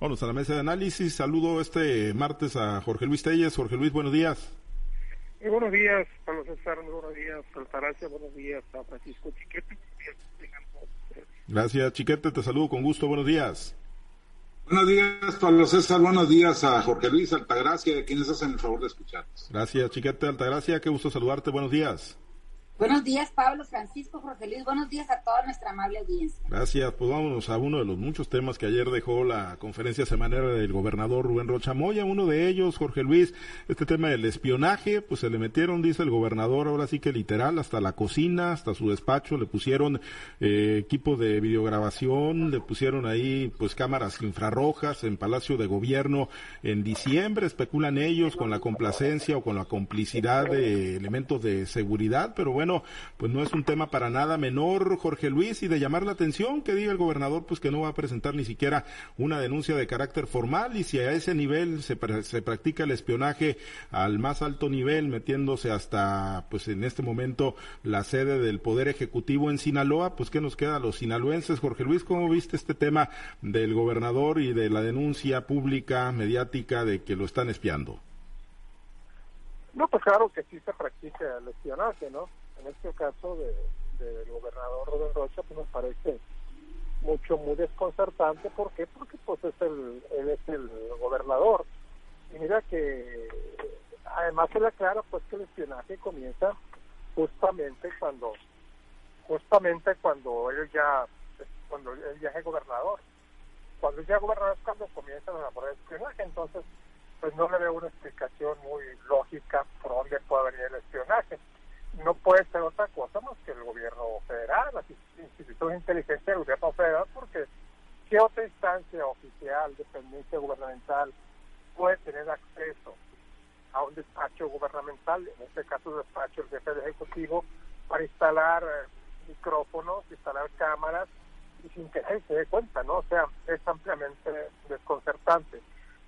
Vamos a la mesa de análisis. Saludo este martes a Jorge Luis Telles. Jorge Luis, buenos días. buenos días, Pablo César, buenos días, Altagracia, buenos días a Francisco Chiquete. Gracias, Chiquete, te saludo con gusto, buenos días. Buenos días, Pablo César. Buenos días a Jorge Luis Altagracia, quienes hacen el favor de escucharnos. Gracias, Chiquete Altagracia. Qué gusto saludarte. Buenos días. Buenos días, Pablo, Francisco, Jorge Luis. Buenos días a toda nuestra amable audiencia. Gracias. Pues vámonos a uno de los muchos temas que ayer dejó la conferencia semanera del gobernador Rubén Rocha Moya. Uno de ellos, Jorge Luis, este tema del espionaje, pues se le metieron, dice el gobernador, ahora sí que literal, hasta la cocina, hasta su despacho, le pusieron eh, equipo de videograbación, le pusieron ahí pues cámaras infrarrojas en Palacio de Gobierno en diciembre. Especulan ellos con la complacencia o con la complicidad de elementos de seguridad, pero bueno, pues no es un tema para nada menor, Jorge Luis, y de llamar la atención que diga el gobernador, pues que no va a presentar ni siquiera una denuncia de carácter formal, y si a ese nivel se, practica el espionaje al más alto nivel, metiéndose hasta, pues en este momento, la sede del Poder Ejecutivo en Sinaloa, pues ¿qué nos queda a los sinaloenses? Jorge Luis, ¿cómo viste este tema del gobernador y de la denuncia pública, mediática, de que lo están espiando? No, pues claro que sí se practica el espionaje, ¿no? En este caso de, del gobernador Rubén Rocha, pues nos parece mucho, muy desconcertante. ¿Por qué? Porque pues es el, es el gobernador. Y mira que además se le aclara pues que el espionaje comienza justamente cuando justamente cuando él ya cuando él ya es gobernador. Cuando ya gobernador es cuando comienza la labor de espionaje. Entonces, pues no le veo una explicación muy lógica por dónde puede venir el espionaje no puede ser otra cosa más que el gobierno federal, las instituciones de inteligencia del gobierno federal, porque ¿qué otra instancia oficial, dependencia gubernamental puede tener acceso a un despacho gubernamental, en este caso despacho del jefe de ejecutivo, para instalar eh, micrófonos, instalar cámaras, y sin que se dé cuenta, ¿no? O sea, es ampliamente desconcertante.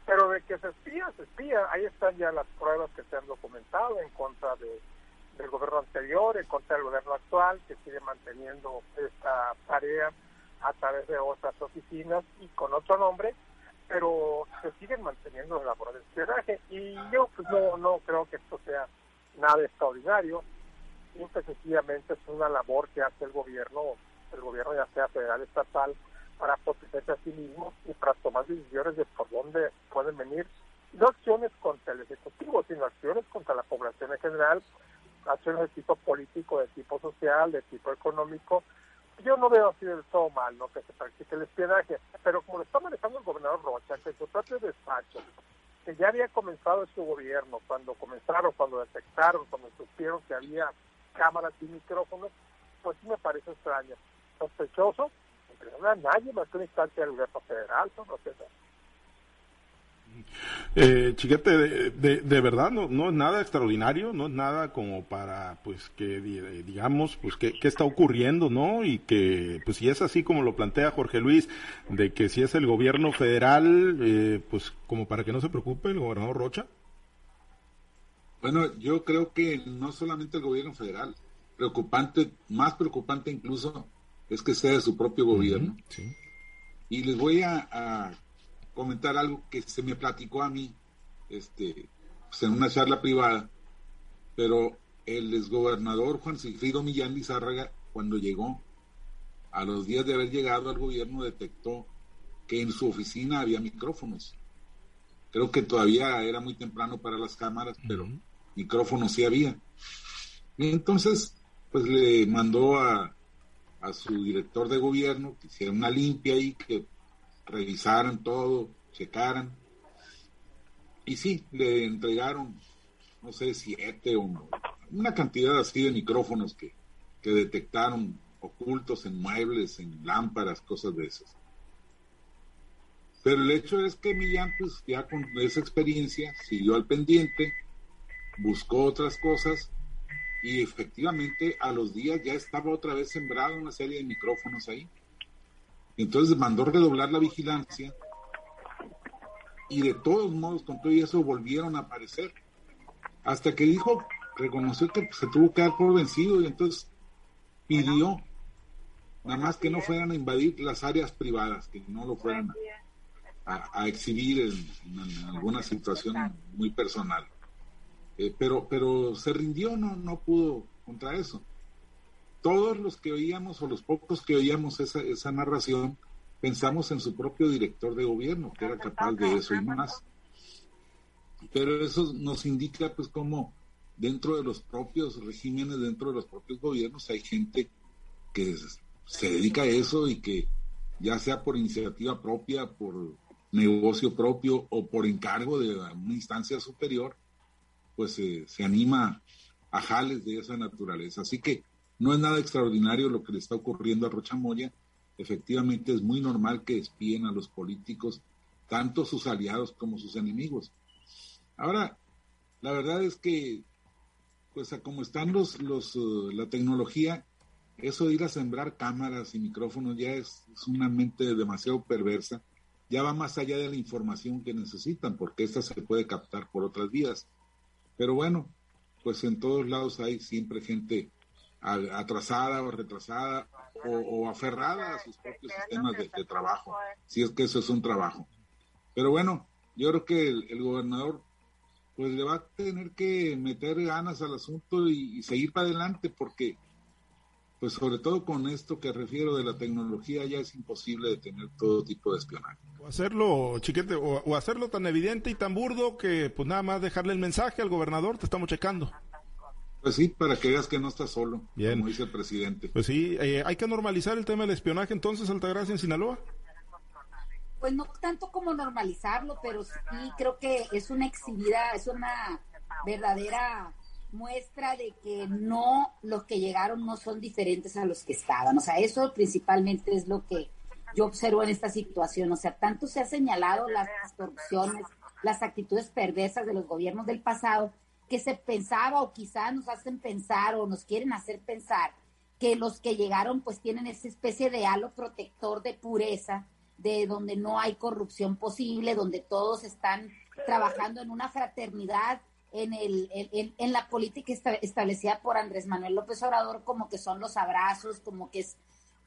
Pero de que se espía, se espía, ahí están ya las pruebas que se han documentado en contra de del gobierno anterior, en contra del gobierno actual, que sigue manteniendo esta tarea a través de otras oficinas y con otro nombre, pero se siguen manteniendo la labor de espionaje. Y yo pues, no, no creo que esto sea nada extraordinario, simple sencillamente es una labor que hace el gobierno, el gobierno ya sea federal, estatal, para protegerse a sí mismo y para tomar decisiones de por dónde pueden venir, no acciones contra el Ejecutivo, sino acciones contra la población en general, acciones de tipo político, de tipo social, de tipo económico, yo no veo así del todo mal ¿no? que se practique el espionaje, pero como lo está manejando el gobernador Rocha, que su propio despacho, que ya había comenzado su gobierno, cuando comenzaron, cuando detectaron, cuando supieron que había cámaras y micrófonos, pues sí me parece extraño. Sospechoso, porque no nadie más que una instancia del gobierno federal, ¿no? Eh, Chiquete, de, de, verdad no, no es nada extraordinario, no es nada como para, pues, que eh, digamos, pues, qué, está ocurriendo, ¿no? Y que, pues, si es así como lo plantea Jorge Luis, de que si es el gobierno federal, eh, pues, como para que no se preocupe el gobernador Rocha. Bueno, yo creo que no solamente el gobierno federal, preocupante, más preocupante incluso, es que sea de su propio gobierno. Y les voy a comentar algo que se me platicó a mí este, pues, en una charla privada, pero el exgobernador Juan Sigfrido Millán Lizárraga, cuando llegó, a los días de haber llegado al gobierno, detectó que en su oficina había micrófonos. Creo que todavía era muy temprano para las cámaras, pero micrófonos sí había. Y entonces, pues le mandó a, a su director de gobierno que hiciera una limpia ahí, que revisaran todo, checaran. Y sí, le entregaron, no sé, siete o una cantidad así de micrófonos que, que detectaron ocultos en muebles, en lámparas, cosas de esas. Pero el hecho es que Millán, pues ya con esa experiencia, siguió al pendiente, buscó otras cosas y efectivamente a los días ya estaba otra vez sembrado una serie de micrófonos ahí. Entonces mandó redoblar la vigilancia y de todos modos con todo eso volvieron a aparecer. Hasta que dijo, reconoció que se tuvo que dar por vencido y entonces pidió nada más que no fueran a invadir las áreas privadas, que no lo fueran a, exhibir en, alguna situación muy personal. Eh, pero, pero se rindió, no, no pudo contra eso. Todos los que oíamos o los pocos que oíamos esa, esa narración, pensamos en su propio director de gobierno, que era capaz de eso y más. Pero eso nos indica pues cómo dentro de los propios regímenes, dentro de los propios gobiernos, hay gente que se dedica a eso y que ya sea por iniciativa propia, por negocio propio o por encargo de una instancia superior, pues se anima a jales de esa naturaleza. Así que no es nada extraordinario lo que le está ocurriendo a Rocha Moya. Efectivamente es muy normal que espíen a los políticos, tanto sus aliados como sus enemigos. Ahora, la verdad es que, pues a como están los, los, uh, la tecnología, eso de ir a sembrar cámaras y micrófonos ya es, es una mente demasiado perversa ya va más allá de la información que necesitan, porque esta se puede captar por otras vías. Pero bueno, pues en todos lados hay siempre gente atrasada o retrasada o, aferrada a sus propios sistemas de, trabajo, si es que eso es un trabajo. Pero bueno, yo creo que el, gobernador pues le va a tener que meter ganas al asunto y seguir para adelante porque pues sobre todo con esto que refiero de la tecnología ya es imposible detener todo tipo de espionaje. O hacerlo, chiquete, o, hacerlo tan evidente y tan burdo que pues nada más dejarle el mensaje al gobernador, te estamos checando. Pues sí, para que veas que no estás solo, como dice el presidente. Pues sí, eh, hay que normalizar el tema del espionaje entonces, Altagracia, en Sinaloa. Pues no tanto como normalizarlo, pero sí creo que es una exhibida, es una verdadera muestra de que no, los que llegaron no son diferentes a los que estaban. O sea, eso principalmente es lo que yo observo en esta situación. O sea, tanto se ha señalado las corrupciones, las actitudes perversas de los gobiernos del pasado, que se pensaba o quizás nos hacen pensar o nos quieren hacer pensar que los que llegaron pues tienen esa especie de halo protector de pureza, de donde no hay corrupción posible, donde todos están trabajando en una fraternidad en, el, en, en la política establecida por Andrés Manuel López Obrador, como que son los abrazos, como que es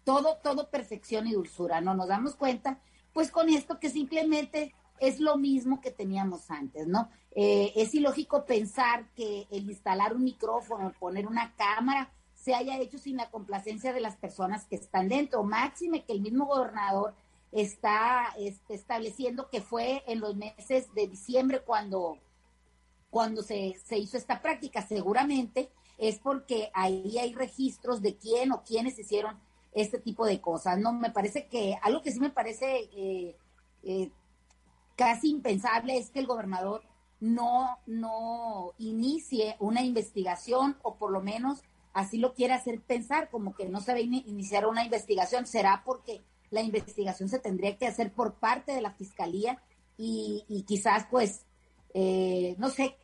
todo, todo perfección y dulzura, ¿no? Nos damos cuenta, pues con esto que simplemente es lo mismo que teníamos antes, ¿no? Eh, es ilógico pensar que el instalar un micrófono, poner una cámara, se haya hecho sin la complacencia de las personas que están dentro. Máxime que el mismo gobernador está este, estableciendo que fue en los meses de diciembre cuando cuando se, se hizo esta práctica. Seguramente es porque ahí hay registros de quién o quiénes hicieron este tipo de cosas. No, me parece que algo que sí me parece eh, eh, casi impensable es que el gobernador no, no inicie una investigación o por lo menos así lo quiere hacer pensar, como que no se va a iniciar una investigación. Será porque la investigación se tendría que hacer por parte de la fiscalía y, y quizás pues, eh, no sé,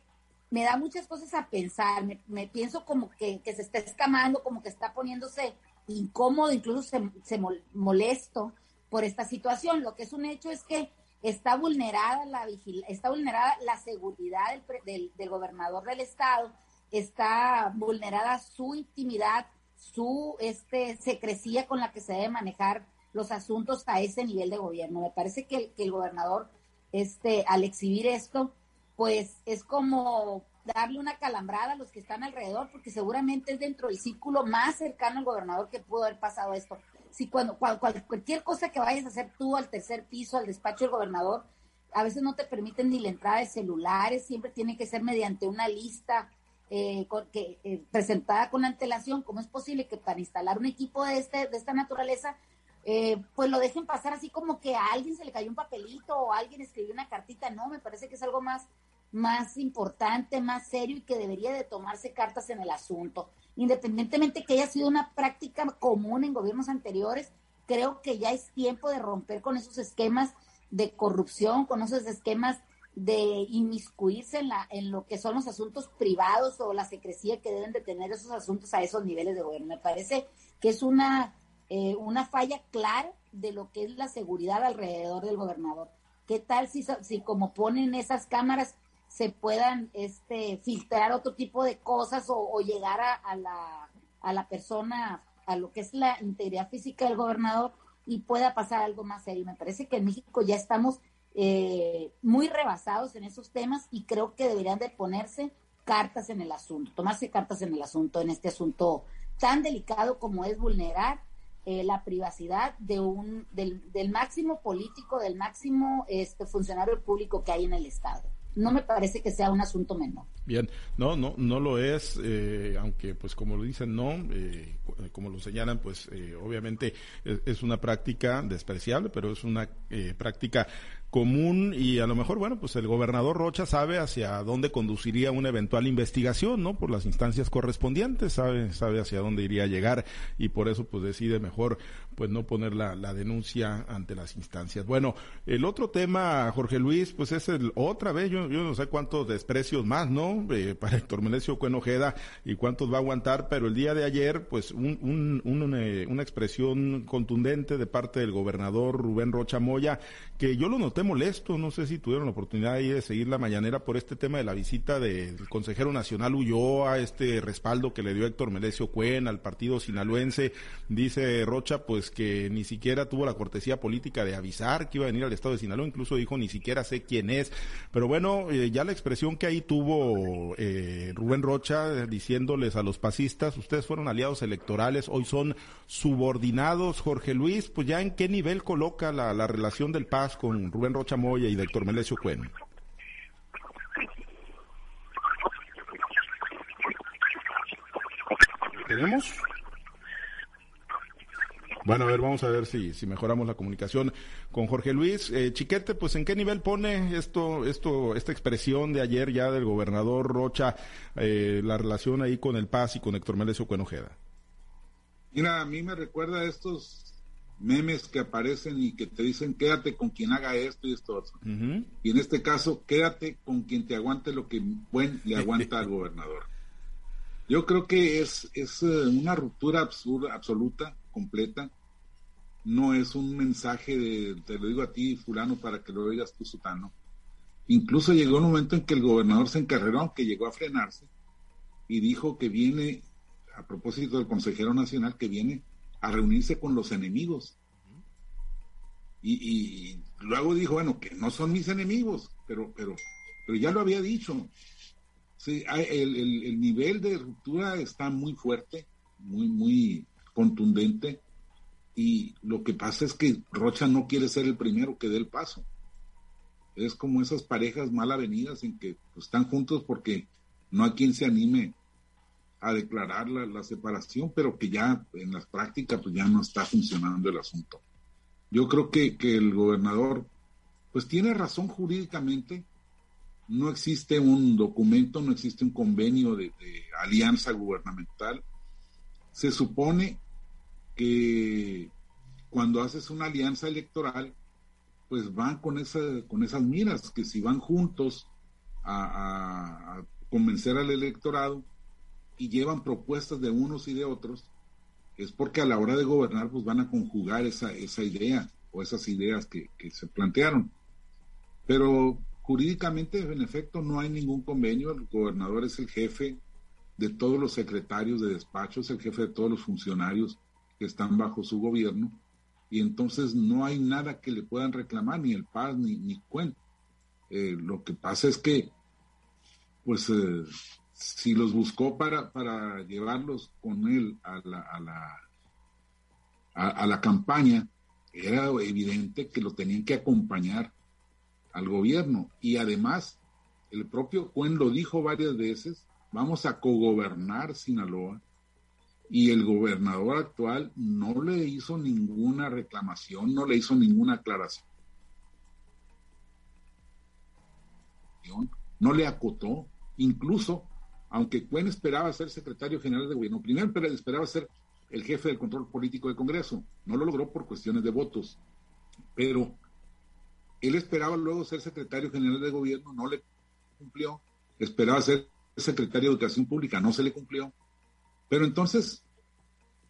me da muchas cosas a pensar, me, pienso como que, se está escamando, como que está poniéndose incómodo, incluso se, se molesto por esta situación. Lo que es un hecho es que está vulnerada la está vulnerada la seguridad del, del, gobernador del estado, está vulnerada su intimidad, su este secrecía con la que se debe manejar los asuntos a ese nivel de gobierno. Me parece que, que el gobernador, este, al exhibir esto, pues es como darle una calambrada a los que están alrededor, porque seguramente es dentro del círculo más cercano al gobernador que pudo haber pasado esto. Si cuando cualquier cosa que vayas a hacer tú al tercer piso, al despacho del gobernador, a veces no te permiten ni la entrada de celulares, siempre tiene que ser mediante una lista eh, que, eh, presentada con antelación. ¿Cómo es posible que para instalar un equipo de, este, de esta naturaleza, eh, pues lo dejen pasar así como que a alguien se le cayó un papelito o alguien escribió una cartita? No, me parece que es algo más más importante, más serio y que debería de tomarse cartas en el asunto. Independientemente que haya sido una práctica común en gobiernos anteriores, creo que ya es tiempo de romper con esos esquemas de corrupción, con esos esquemas de inmiscuirse en, la, en lo que son los asuntos privados o la secrecía que deben de tener esos asuntos a esos niveles de gobierno. Me parece que es una, eh, una falla clara de lo que es la seguridad alrededor del gobernador. ¿Qué tal si, si como ponen esas cámaras se puedan este, filtrar otro tipo de cosas o, llegar a, la, a la persona, a lo que es la integridad física del gobernador y pueda pasar algo más serio. Me parece que en México ya estamos eh, muy rebasados en esos temas y creo que deberían de ponerse cartas en el asunto, tomarse cartas en el asunto, en este asunto tan delicado como es vulnerar eh, la privacidad de un, del, del, máximo político, del máximo este, funcionario público que hay en el Estado no me parece que sea un asunto menor. Bien, no, no, no lo es, eh, aunque pues como lo dicen, no, eh, como lo señalan, pues eh, obviamente es, es, una práctica despreciable, pero es una práctica común y a lo mejor, bueno, pues el gobernador Rocha sabe hacia dónde conduciría una eventual investigación, ¿no? Por las instancias correspondientes, sabe, sabe hacia dónde iría a llegar y por eso pues decide mejor pues no poner la, la denuncia ante las instancias. Bueno, el otro tema, Jorge Luis, pues es el otra vez, yo, yo no sé cuántos desprecios más, ¿no? Eh, para Héctor Melesio Cuenojeda y cuántos va a aguantar, pero el día de ayer, pues un, un, un, eh, una expresión contundente de parte del gobernador Rubén Rocha Moya, que yo lo noté molesto, no sé si tuvieron la oportunidad ahí de seguir la mañanera por este tema de la visita del consejero nacional Ulloa, este respaldo que le dio Héctor Melesio Cuen al partido sinaloense, dice Rocha pues que ni siquiera tuvo la cortesía política de avisar que iba a venir al estado de Sinaloa, incluso dijo ni siquiera sé quién es, pero bueno, eh, ya la expresión que ahí tuvo eh, Rubén Rocha diciéndoles a los pasistas, ustedes fueron aliados electorales, hoy son subordinados, Jorge Luis, pues ya en qué nivel coloca la, la relación del Paz con Rubén Rocha Moya y Héctor Melesio Cuen. ¿Tenemos? Bueno, a ver, vamos a ver si, si mejoramos la comunicación con Jorge Luis. Eh, Chiquete, pues ¿en qué nivel pone esto, esto, esta expresión de ayer ya del gobernador Rocha, eh, la relación ahí con el Paz y con Héctor Melesio Cuenojeda? Mira, a mí me recuerda estos memes que aparecen y que te dicen quédate con quien haga esto y esto otro. Y en este caso, quédate con quien te aguante lo que buen le aguanta al gobernador. Yo creo que es, es eh, una ruptura absurda, absoluta, completa. No es un mensaje de, te lo digo a ti, fulano, para que lo oigas tú, sutano. Incluso llegó un momento en que el gobernador se encarreró, aunque llegó a frenarse, y dijo que viene, a propósito del consejero nacional, que viene a reunirse con los enemigos. Y, luego dijo, bueno, que no son mis enemigos, pero, pero, pero ya lo había dicho. Sí, el, el, nivel de ruptura está muy fuerte, muy, muy contundente. Y lo que pasa es que Rocha no quiere ser el primero que dé el paso. Es como esas parejas mal avenidas en que pues, están juntos porque no hay quien se anime a declarar la, separación, pero que ya en las prácticas pues ya no está funcionando el asunto. Yo creo que, el gobernador pues tiene razón jurídicamente, no existe un documento, no existe un convenio de, alianza gubernamental. Se supone que cuando haces una alianza electoral, pues van con, esa, con esas miras, que si van juntos a convencer al electorado, y llevan propuestas de unos y de otros, es porque a la hora de gobernar pues van a conjugar esa, esa idea o esas ideas que, se plantearon. Pero jurídicamente, en efecto, no hay ningún convenio. El gobernador es el jefe de todos los secretarios de despacho, es el jefe de todos los funcionarios que están bajo su gobierno. Y entonces no hay nada que le puedan reclamar, ni el paz, ni, ni cuento. Eh, lo que pasa es que, pues, eh, si los buscó para, para llevarlos con él a la, a la, a, la campaña, era evidente que lo tenían que acompañar al gobierno. Y además, el propio Cuen lo dijo varias veces, vamos a cogobernar Sinaloa. Y el gobernador actual no le hizo ninguna reclamación, no le hizo ninguna aclaración. No le acotó. Incluso aunque Cuen esperaba ser secretario general de gobierno, primero esperaba ser el jefe del control político del Congreso, no lo logró por cuestiones de votos, pero él esperaba luego ser secretario general de gobierno, no le cumplió, esperaba ser secretario de Educación Pública, no se le cumplió, pero entonces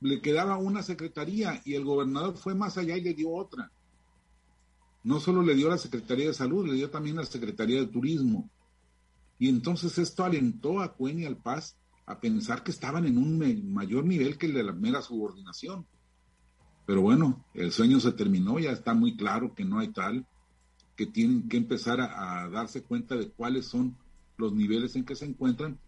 le quedaba una secretaría y el gobernador fue más allá y le dio otra. No solo le dio la Secretaría de Salud, le dio también la Secretaría de Turismo. Y entonces esto alentó a Cuen y al Paz a pensar que estaban en un mayor nivel que el de la mera subordinación. Pero bueno, el sueño se terminó, ya está muy claro que no hay tal. que tienen que empezar a, darse cuenta de cuáles son los niveles en que se encuentran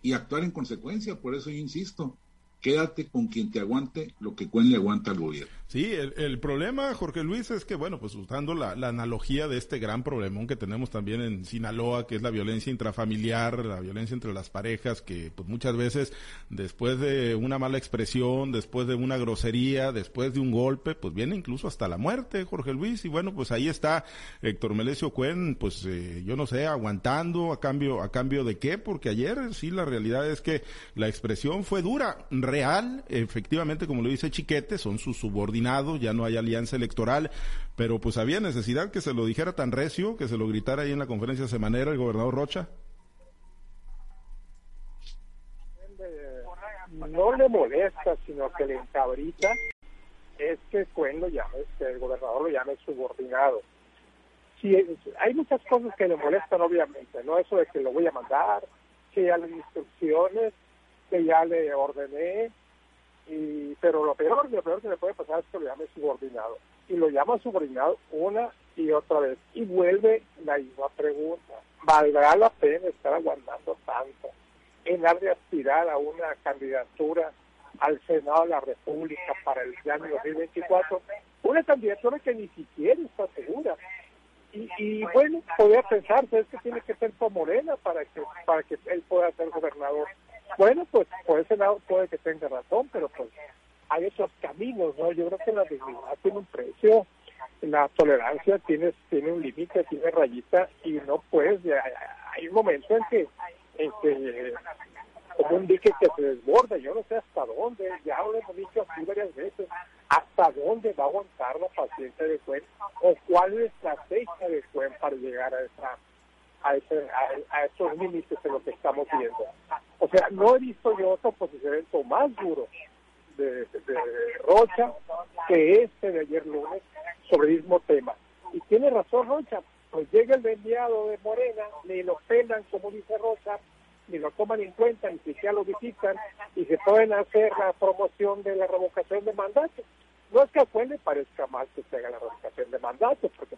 y actuar en consecuencia. Por eso yo insisto, quédate con quien te aguante lo que Cuen le aguanta al gobierno. Sí, el, problema, Jorge Luis, es que, bueno, pues usando la, analogía de este gran problemón que tenemos también en Sinaloa, que es la violencia intrafamiliar, la violencia entre las parejas, que pues muchas veces después de una mala expresión, después de una grosería, después de un golpe, pues viene incluso hasta la muerte, Jorge Luis, y bueno, pues ahí está Héctor Melesio Cuen, pues eh, yo no sé, aguantando a cambio, a cambio de qué, porque ayer sí la realidad es que la expresión fue dura, real, efectivamente, como lo dice Chiquete, son sus subordinados ya no hay alianza electoral, pero pues había necesidad que se lo dijera tan recio, que se lo gritara ahí en la conferencia semanera el gobernador Rocha. No le molesta, sino que le encabrita es que Cuen lo que el gobernador lo llame subordinado. Sí, hay muchas cosas que le molestan, obviamente, ¿no? Eso de que lo voy a mandar, que ya le instrucciones, que ya le ordené, y, pero lo peor, lo peor que le puede pasar es que lo llame subordinado. Y lo llama subordinado una y otra vez. Y vuelve la misma pregunta. ¿Valdrá la pena estar aguantando tanto en dar de aspirar a una candidatura al Senado de la República para el año 2024? Una candidatura que ni siquiera está segura. Y, y bueno, podría pensarse, es que tiene que ser por para que, para que él pueda ser gobernador bueno, pues por ese lado puede que tenga razón, pero pues hay esos caminos, ¿no? Yo creo que la dignidad tiene un precio, la tolerancia tiene, tiene un límite, tiene rayita y no puedes, hay un momento en que, en que como un dique que se desborda, yo no sé hasta dónde, ya lo hemos dicho así varias veces, hasta dónde va a aguantar la paciencia de Cuen o cuál es la estrategia de Cuen para llegar a esa a, ese, a, esos límites en lo que estamos viendo. O sea, no he visto yo otro posicionamiento más duro de, Rocha que este de ayer lunes sobre el mismo tema. Y tiene razón Rocha, pues llega el enviado de Morena, ni lo penan como dice Rocha, ni lo toman en cuenta, ni siquiera lo visitan, y se pueden hacer la promoción de la revocación de mandato. No es que a Juan le parezca mal que se haga la revocación de mandato, porque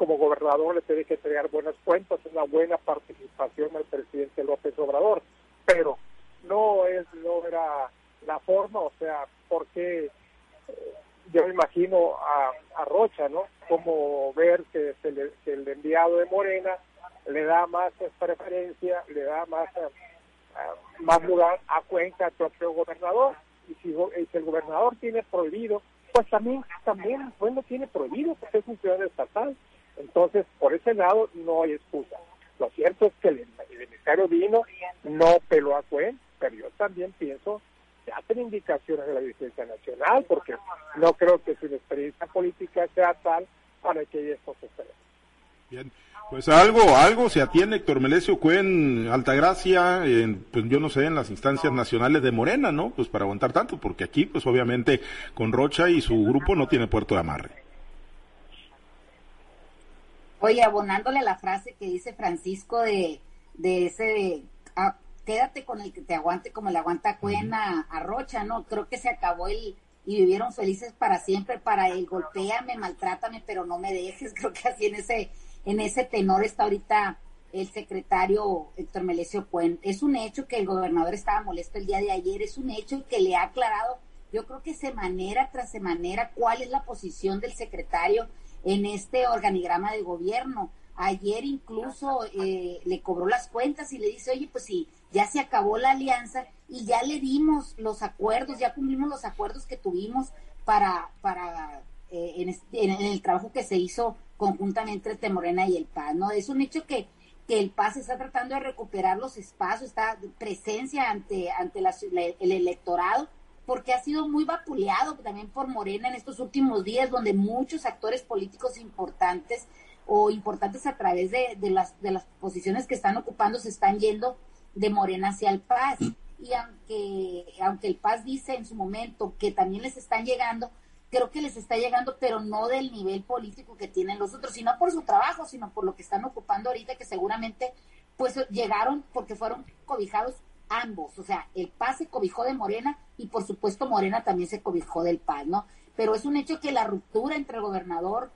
como gobernador le tiene que entregar buenas cuentas, una buena participación al presidente López Obrador, pero no es no era la forma, o sea, porque eh, yo me imagino a, Rocha, ¿no? Como ver que, el enviado de Morena le da más preferencia, le da más más lugar a Cuenca al propio gobernador. Y si, el gobernador tiene prohibido pues también también bueno tiene prohibido porque es un ciudadano estatal entonces, por ese lado no hay excusa. Lo cierto es que el, el vino, no peló a Cuen, pero yo también pienso que hacen indicaciones de la dirigencia nacional, porque no creo que su experiencia política sea tal para que esto suceda. Bien, pues algo, algo se atiene Héctor Melesio Cuen Altagracia, en, pues yo no sé, en las instancias nacionales de Morena, ¿no? Pues para aguantar tanto, porque aquí, pues obviamente, con Rocha y su grupo no tiene puerto de amarre. Oye, abonándole la frase que dice Francisco de, de ese, ah, quédate con el que te aguante como le aguanta Cuena a, Rocha, ¿no? Creo que se acabó el, y vivieron felices para siempre, para el golpéame, maltrátame, pero no me dejes. Creo que así en ese, en ese tenor está ahorita el secretario Héctor Melesio Cuen. Es un hecho que el gobernador estaba molesto el día de ayer, es un hecho que le ha aclarado, yo creo que manera tras manera cuál es la posición del secretario en este organigrama de gobierno. Ayer incluso eh, le cobró las cuentas y le dice, oye, pues sí, ya se acabó la alianza y ya le dimos los acuerdos, ya cumplimos los acuerdos que tuvimos para, para eh, en, en, el trabajo que se hizo conjuntamente entre Morena y el PAS, ¿no? Es un hecho que, que el PAS está tratando de recuperar los espacios, está presencia ante, ante el electorado porque ha sido muy vapuleado también por Morena en estos últimos días, donde muchos actores políticos importantes o importantes a través de, las, de las posiciones que están ocupando se están yendo de Morena hacia el Paz. Y aunque, aunque el Paz dice en su momento que también les están llegando, creo que les está llegando, pero no del nivel político que tienen los otros, sino por su trabajo, sino por lo que están ocupando ahorita, que seguramente pues llegaron porque fueron cobijados ambos, o sea, el PAS se cobijó de Morena y por supuesto Morena también se cobijó del PAS, ¿no? Pero es un hecho que la ruptura entre el gobernador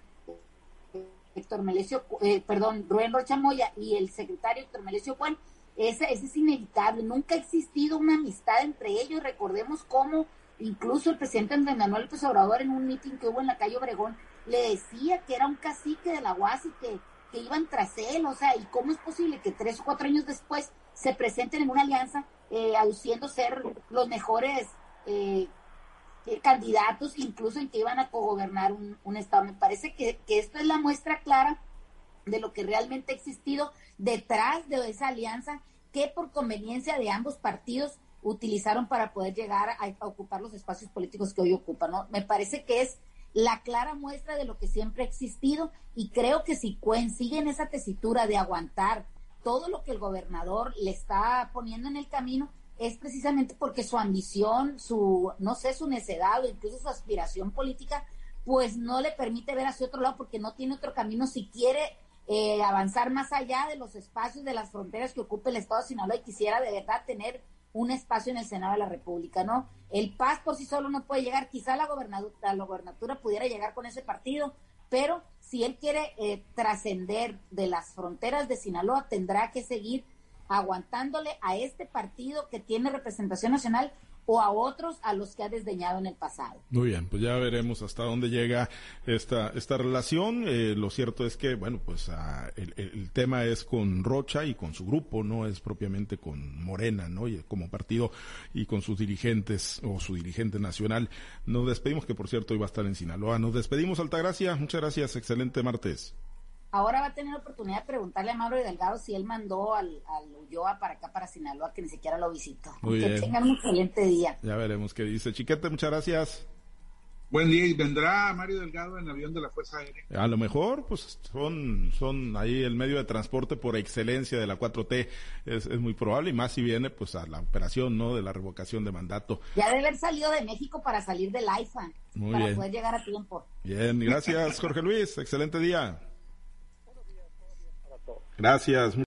Héctor Melesio, eh, perdón, Rubén Rocha Moya y el secretario Héctor Melesio Juan, ese, ese es inevitable. Nunca ha existido una amistad entre ellos. Recordemos cómo incluso el presidente Andrés Manuel López Obrador en un mitin que hubo en la calle Obregón le decía que era un cacique de la UAS y que, que iban tras él. O sea, ¿y cómo es posible que tres o cuatro años después se presenten en una alianza eh, aduciendo ser los mejores eh, eh, candidatos, incluso en que iban a cogobernar un, un Estado. Me parece que, que, esto es la muestra clara de lo que realmente ha existido detrás de esa alianza que por conveniencia de ambos partidos utilizaron para poder llegar a, ocupar los espacios políticos que hoy ocupan. ¿no? Me parece que es la clara muestra de lo que siempre ha existido y creo que si Cuen sigue en esa tesitura de aguantar todo lo que el gobernador le está poniendo en el camino, es precisamente porque su ambición, su, no sé, su necedad o incluso su aspiración política, pues no le permite ver hacia otro lado porque no tiene otro camino si quiere eh, avanzar más allá de los espacios de las fronteras que ocupa el Estado de Sinaloa y quisiera de verdad tener un espacio en el Senado de la República, ¿no? El Paz por sí solo no puede llegar, quizá la gobernatura, la gobernatura pudiera llegar con ese partido, pero si él quiere eh, trascender de las fronteras de Sinaloa, tendrá que seguir aguantándole a este partido que tiene representación nacional o a otros a los que ha desdeñado en el pasado. Muy bien, pues ya veremos hasta dónde llega esta esta relación. Eh, lo cierto es que, bueno, pues ah, el, el, tema es con Rocha y con su grupo, no es propiamente con Morena, ¿no? Y como partido y con sus dirigentes o su dirigente nacional. Nos despedimos, que por cierto iba a estar en Sinaloa. Nos despedimos, Altagracia. Muchas gracias. Excelente martes. Ahora va a tener la oportunidad de preguntarle a Mauro Delgado si él mandó al, al Ulloa para acá, para Sinaloa, que ni siquiera lo visitó. Muy que bien. tengan un excelente día. Ya veremos qué dice. Chiquete, muchas gracias. Buen día, y vendrá Mario Delgado en avión de la Fuerza Aérea. A lo mejor, pues son, son ahí el medio de transporte por excelencia de la 4T, es, es muy probable, y más si viene pues a la operación, ¿no? De la revocación de mandato. Ya debe haber salido de México para salir del AIFA, Muy para bien. poder llegar a tiempo. Bien, gracias Jorge Luis, excelente día. Gracias.